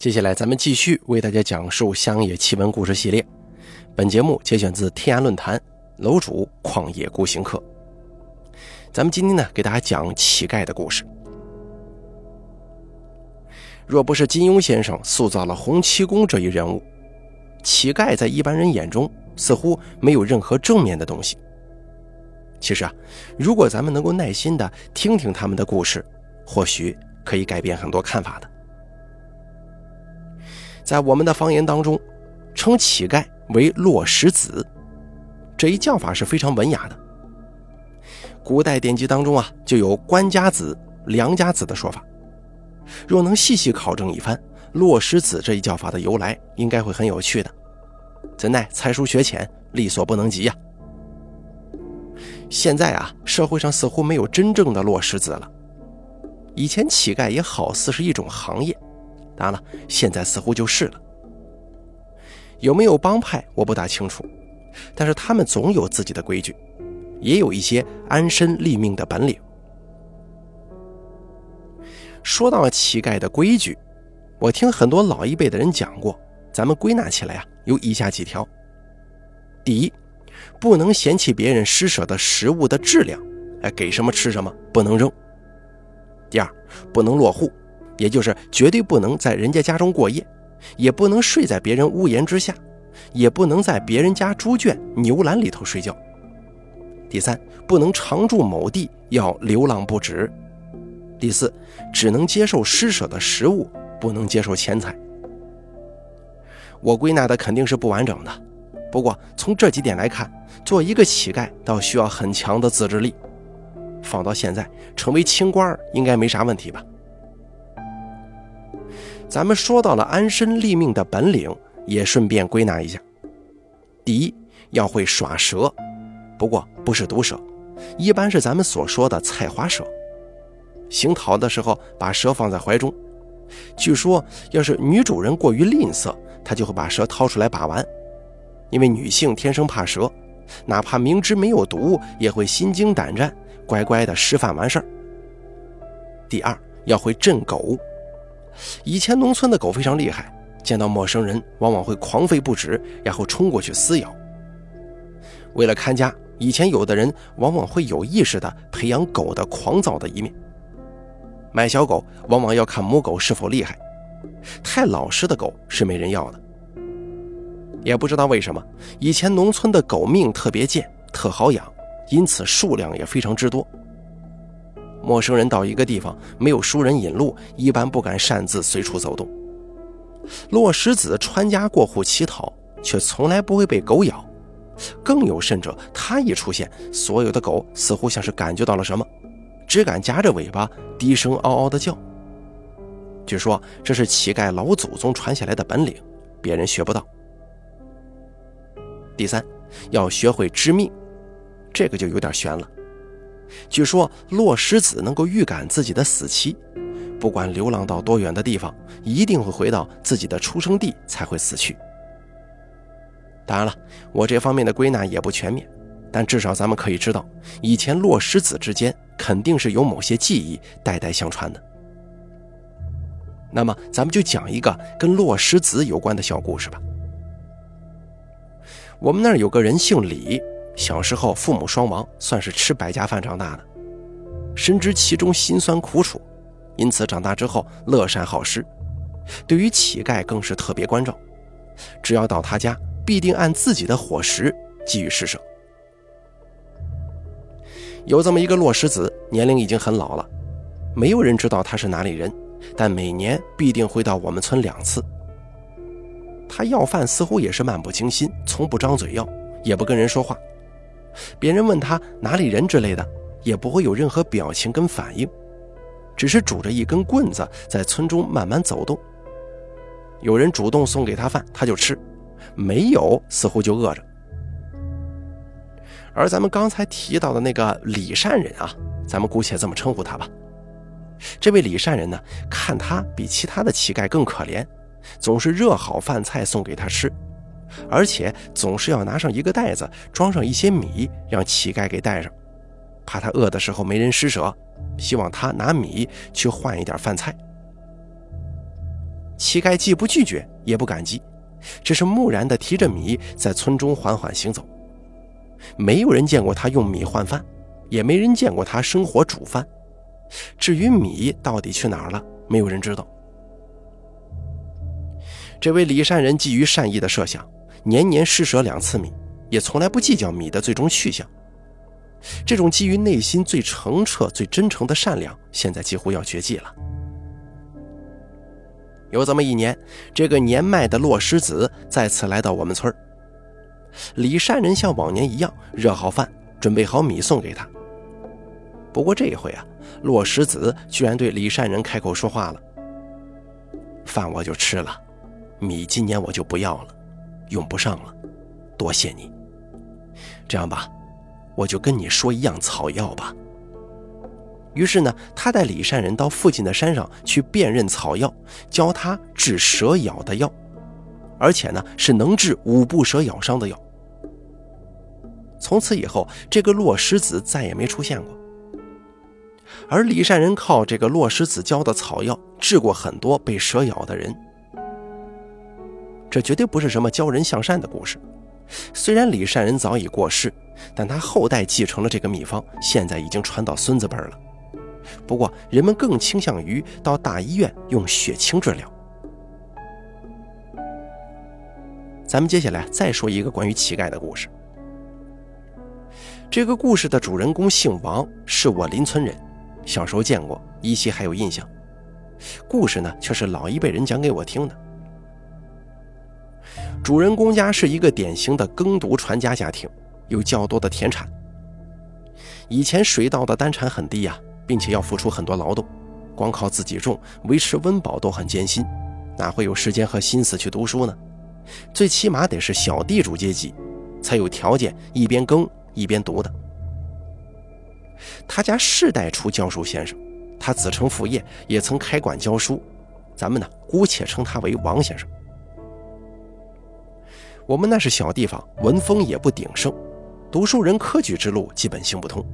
接下来，咱们继续为大家讲述乡野奇闻故事系列。本节目节选自天涯论坛楼主旷野孤行客。咱们今天呢，给大家讲乞丐的故事。若不是金庸先生塑造了洪七公这一人物，乞丐在一般人眼中似乎没有任何正面的东西。其实啊，如果咱们能够耐心的听听他们的故事，或许可以改变很多看法的。在我们的方言当中，称乞丐为落石子，这一叫法是非常文雅的。古代典籍当中啊，就有官家子、良家子的说法。若能细细考证一番，落石子这一叫法的由来，应该会很有趣的。怎奈才疏学浅，力所不能及呀。现在啊，社会上似乎没有真正的落石子了。以前乞丐也好似是一种行业。当然了，现在似乎就是了。有没有帮派，我不大清楚，但是他们总有自己的规矩，也有一些安身立命的本领。说到乞丐的规矩，我听很多老一辈的人讲过，咱们归纳起来啊，有以下几条：第一，不能嫌弃别人施舍的食物的质量，哎，给什么吃什么，不能扔；第二，不能落户。也就是绝对不能在人家家中过夜，也不能睡在别人屋檐之下，也不能在别人家猪圈、牛栏里头睡觉。第三，不能常住某地，要流浪不止。第四，只能接受施舍的食物，不能接受钱财。我归纳的肯定是不完整的，不过从这几点来看，做一个乞丐倒需要很强的自制力。放到现在，成为清官应该没啥问题吧？咱们说到了安身立命的本领，也顺便归纳一下：第一，要会耍蛇，不过不是毒蛇，一般是咱们所说的菜花蛇。行讨的时候，把蛇放在怀中。据说，要是女主人过于吝啬，她就会把蛇掏出来把玩。因为女性天生怕蛇，哪怕明知没有毒，也会心惊胆战，乖乖的吃饭完事儿。第二，要会镇狗。以前农村的狗非常厉害，见到陌生人往往会狂吠不止，然后冲过去撕咬。为了看家，以前有的人往往会有意识地培养狗的狂躁的一面。买小狗往往要看母狗是否厉害，太老实的狗是没人要的。也不知道为什么，以前农村的狗命特别贱，特好养，因此数量也非常之多。陌生人到一个地方没有熟人引路，一般不敢擅自随处走动。落石子穿家过户乞讨，却从来不会被狗咬。更有甚者，他一出现，所有的狗似乎像是感觉到了什么，只敢夹着尾巴低声嗷嗷的叫。据说这是乞丐老祖宗传下来的本领，别人学不到。第三，要学会知命，这个就有点悬了。据说落石子能够预感自己的死期，不管流浪到多远的地方，一定会回到自己的出生地才会死去。当然了，我这方面的归纳也不全面，但至少咱们可以知道，以前落石子之间肯定是有某些记忆代代相传的。那么，咱们就讲一个跟落石子有关的小故事吧。我们那儿有个人姓李。小时候父母双亡，算是吃百家饭长大的，深知其中辛酸苦楚，因此长大之后乐善好施，对于乞丐更是特别关照。只要到他家，必定按自己的伙食给予施舍。有这么一个落石子，年龄已经很老了，没有人知道他是哪里人，但每年必定会到我们村两次。他要饭似乎也是漫不经心，从不张嘴要，也不跟人说话。别人问他哪里人之类的，也不会有任何表情跟反应，只是拄着一根棍子在村中慢慢走动。有人主动送给他饭，他就吃；没有，似乎就饿着。而咱们刚才提到的那个李善人啊，咱们姑且这么称呼他吧。这位李善人呢，看他比其他的乞丐更可怜，总是热好饭菜送给他吃。而且总是要拿上一个袋子，装上一些米，让乞丐给带上，怕他饿的时候没人施舍，希望他拿米去换一点饭菜。乞丐既不拒绝，也不感激，只是木然地提着米在村中缓缓行走。没有人见过他用米换饭，也没人见过他生火煮饭。至于米到底去哪儿了，没有人知道。这位李善人基于善意的设想，年年施舍两次米，也从来不计较米的最终去向。这种基于内心最澄澈、最真诚的善良，现在几乎要绝迹了。有这么一年，这个年迈的落石子再次来到我们村李善人像往年一样热好饭，准备好米送给他。不过这一回啊，落石子居然对李善人开口说话了：“饭我就吃了，米今年我就不要了，用不上了，多谢你。这样吧。”我就跟你说一样草药吧。于是呢，他带李善人到附近的山上去辨认草药，教他治蛇咬的药，而且呢是能治五步蛇咬伤的药。从此以后，这个落石子再也没出现过。而李善人靠这个落石子教的草药治过很多被蛇咬的人。这绝对不是什么教人向善的故事。虽然李善人早已过世。但他后代继承了这个秘方，现在已经传到孙子辈了。不过，人们更倾向于到大医院用血清治疗。咱们接下来再说一个关于乞丐的故事。这个故事的主人公姓王，是我邻村人，小时候见过，依稀还有印象。故事呢，却是老一辈人讲给我听的。主人公家是一个典型的耕读传家家庭。有较多的田产。以前水稻的单产很低呀，并且要付出很多劳动，光靠自己种维持温饱都很艰辛，哪会有时间和心思去读书呢？最起码得是小地主阶级，才有条件一边耕一边读的。他家世代出教书先生，他子承父业，也曾开馆教书，咱们呢姑且称他为王先生。我们那是小地方，文风也不鼎盛。读书人科举之路基本行不通，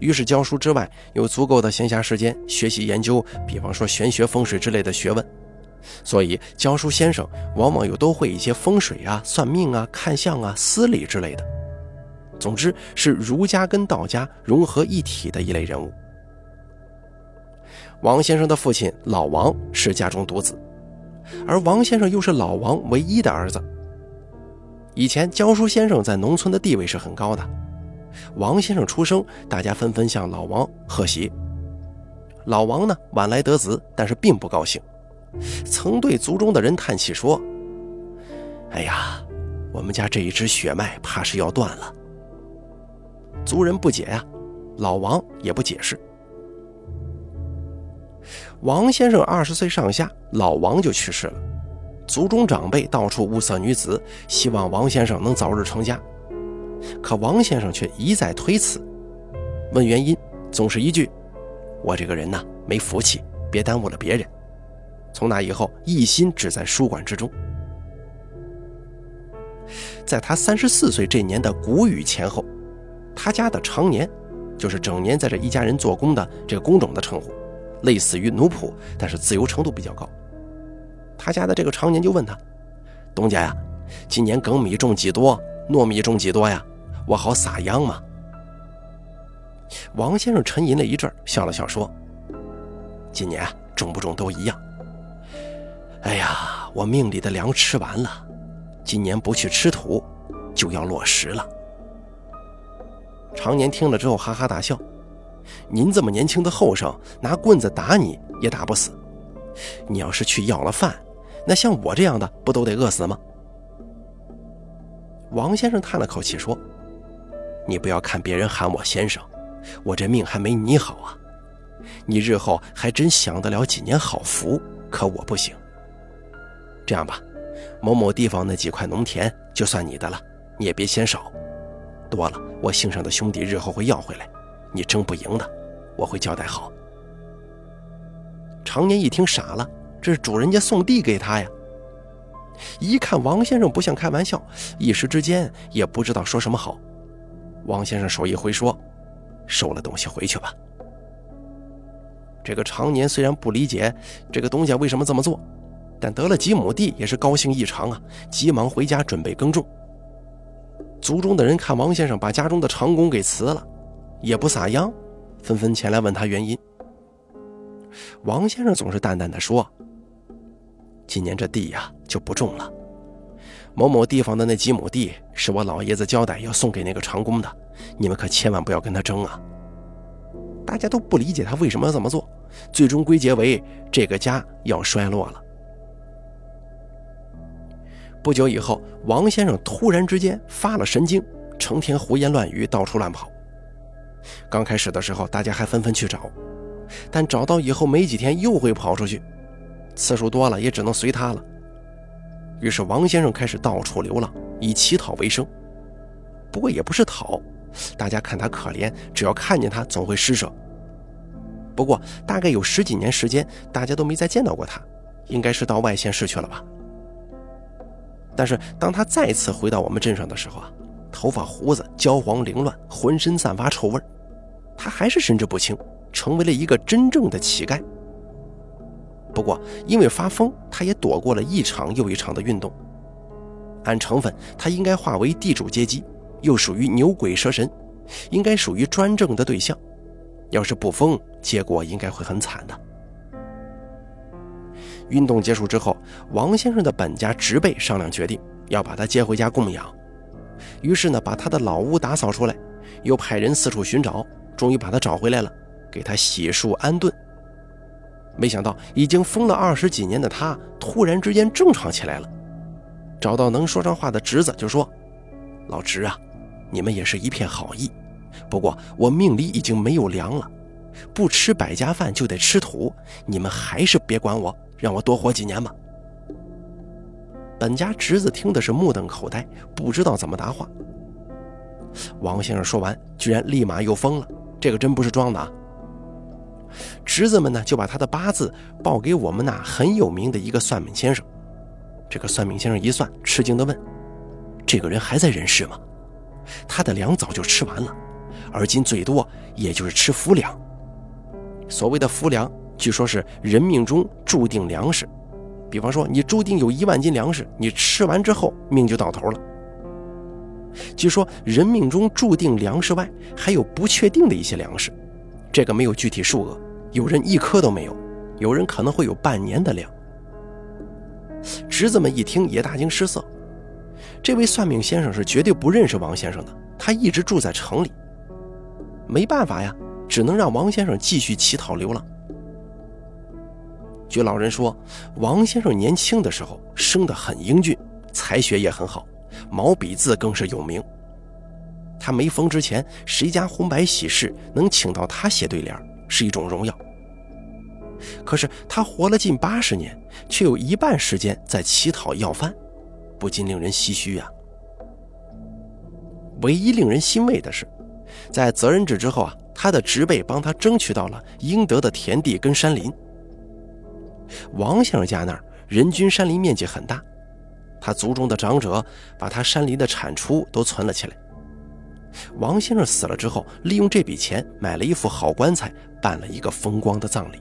于是教书之外有足够的闲暇时间学习研究，比方说玄学、风水之类的学问。所以教书先生往往又都会一些风水啊、算命啊、看相啊、司礼之类的。总之是儒家跟道家融合一体的一类人物。王先生的父亲老王是家中独子，而王先生又是老王唯一的儿子。以前教书先生在农村的地位是很高的，王先生出生，大家纷纷向老王贺喜。老王呢晚来得子，但是并不高兴，曾对族中的人叹气说：“哎呀，我们家这一支血脉怕是要断了。”族人不解呀，老王也不解释。王先生二十岁上下，老王就去世了。族中长辈到处物色女子，希望王先生能早日成家，可王先生却一再推辞。问原因，总是一句：“我这个人呐，没福气，别耽误了别人。”从那以后，一心只在书馆之中。在他三十四岁这年的谷雨前后，他家的常年，就是整年在这一家人做工的这个工种的称呼，类似于奴仆，但是自由程度比较高。他家的这个常年就问他：“东家呀，今年梗米种几多？糯米种几多呀？我好撒秧吗？”王先生沉吟了一阵，笑了笑说：“今年种不种都一样。哎呀，我命里的粮吃完了，今年不去吃土，就要落实了。”常年听了之后哈哈大笑：“您这么年轻的后生，拿棍子打你也打不死。你要是去要了饭。”那像我这样的不都得饿死吗？王先生叹了口气说：“你不要看别人喊我先生，我这命还没你好啊！你日后还真享得了几年好福，可我不行。这样吧，某某地方那几块农田就算你的了，你也别嫌少。多了，我姓上的兄弟日后会要回来，你争不赢的，我会交代好。”常年一听傻了。这是主人家送地给他呀！一看王先生不像开玩笑，一时之间也不知道说什么好。王先生手一挥说：“收了东西回去吧。”这个常年虽然不理解这个东家为什么这么做，但得了几亩地也是高兴异常啊，急忙回家准备耕种。族中的人看王先生把家中的长工给辞了，也不撒秧，纷纷前来问他原因。王先生总是淡淡的说：“今年这地呀就不种了。某某地方的那几亩地是我老爷子交代要送给那个长工的，你们可千万不要跟他争啊！”大家都不理解他为什么要这么做，最终归结为这个家要衰落了。不久以后，王先生突然之间发了神经，成天胡言乱语，到处乱跑。刚开始的时候，大家还纷纷去找，但找到以后没几天又会跑出去，次数多了也只能随他了。于是王先生开始到处流浪，以乞讨为生。不过也不是讨，大家看他可怜，只要看见他总会施舍。不过大概有十几年时间，大家都没再见到过他，应该是到外县市去了吧。但是当他再次回到我们镇上的时候啊，头发胡子焦黄凌乱，浑身散发臭味他还是神志不清，成为了一个真正的乞丐。不过因为发疯，他也躲过了一场又一场的运动。按成分，他应该划为地主阶级，又属于牛鬼蛇神，应该属于专政的对象。要是不疯，结果应该会很惨的。运动结束之后，王先生的本家侄辈商量决定要把他接回家供养，于是呢，把他的老屋打扫出来，又派人四处寻找，终于把他找回来了，给他洗漱安顿。没想到已经疯了二十几年的他，突然之间正常起来了。找到能说上话的侄子，就说：“老侄啊，你们也是一片好意，不过我命里已经没有粮了，不吃百家饭就得吃土，你们还是别管我。”让我多活几年吧。本家侄子听的是目瞪口呆，不知道怎么答话。王先生说完，居然立马又疯了，这个真不是装的啊！侄子们呢，就把他的八字报给我们那很有名的一个算命先生。这个算命先生一算，吃惊的问：“这个人还在人世吗？他的粮早就吃完了，而今最多也就是吃浮粮。所谓的浮粮。”据说是人命中注定粮食，比方说你注定有一万斤粮食，你吃完之后命就到头了。据说人命中注定粮食外，还有不确定的一些粮食，这个没有具体数额，有人一颗都没有，有人可能会有半年的粮。侄子们一听也大惊失色，这位算命先生是绝对不认识王先生的，他一直住在城里，没办法呀，只能让王先生继续乞讨流浪。据老人说，王先生年轻的时候生得很英俊，才学也很好，毛笔字更是有名。他没疯之前，谁家红白喜事能请到他写对联，是一种荣耀。可是他活了近八十年，却有一半时间在乞讨要饭，不禁令人唏嘘啊。唯一令人欣慰的是，在责任制之后啊，他的侄辈帮他争取到了应得的田地跟山林。王先生家那儿人均山林面积很大，他族中的长者把他山林的产出都存了起来。王先生死了之后，利用这笔钱买了一副好棺材，办了一个风光的葬礼。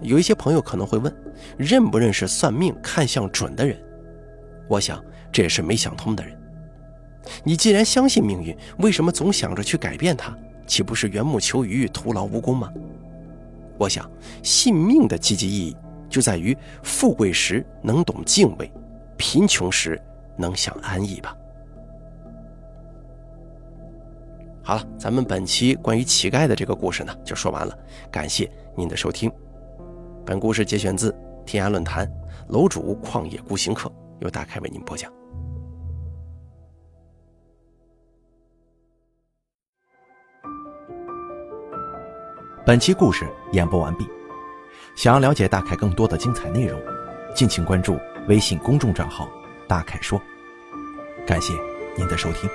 有一些朋友可能会问，认不认识算命看相准的人？我想这也是没想通的人。你既然相信命运，为什么总想着去改变它？岂不是缘木求鱼，徒劳无功吗？我想，信命的积极意义就在于富贵时能懂敬畏，贫穷时能享安逸吧。好了，咱们本期关于乞丐的这个故事呢，就说完了。感谢您的收听。本故事节选自天涯论坛楼主旷野孤行客，由大凯为您播讲。本期故事演播完毕。想要了解大凯更多的精彩内容，敬请关注微信公众账号“大凯说”。感谢您的收听。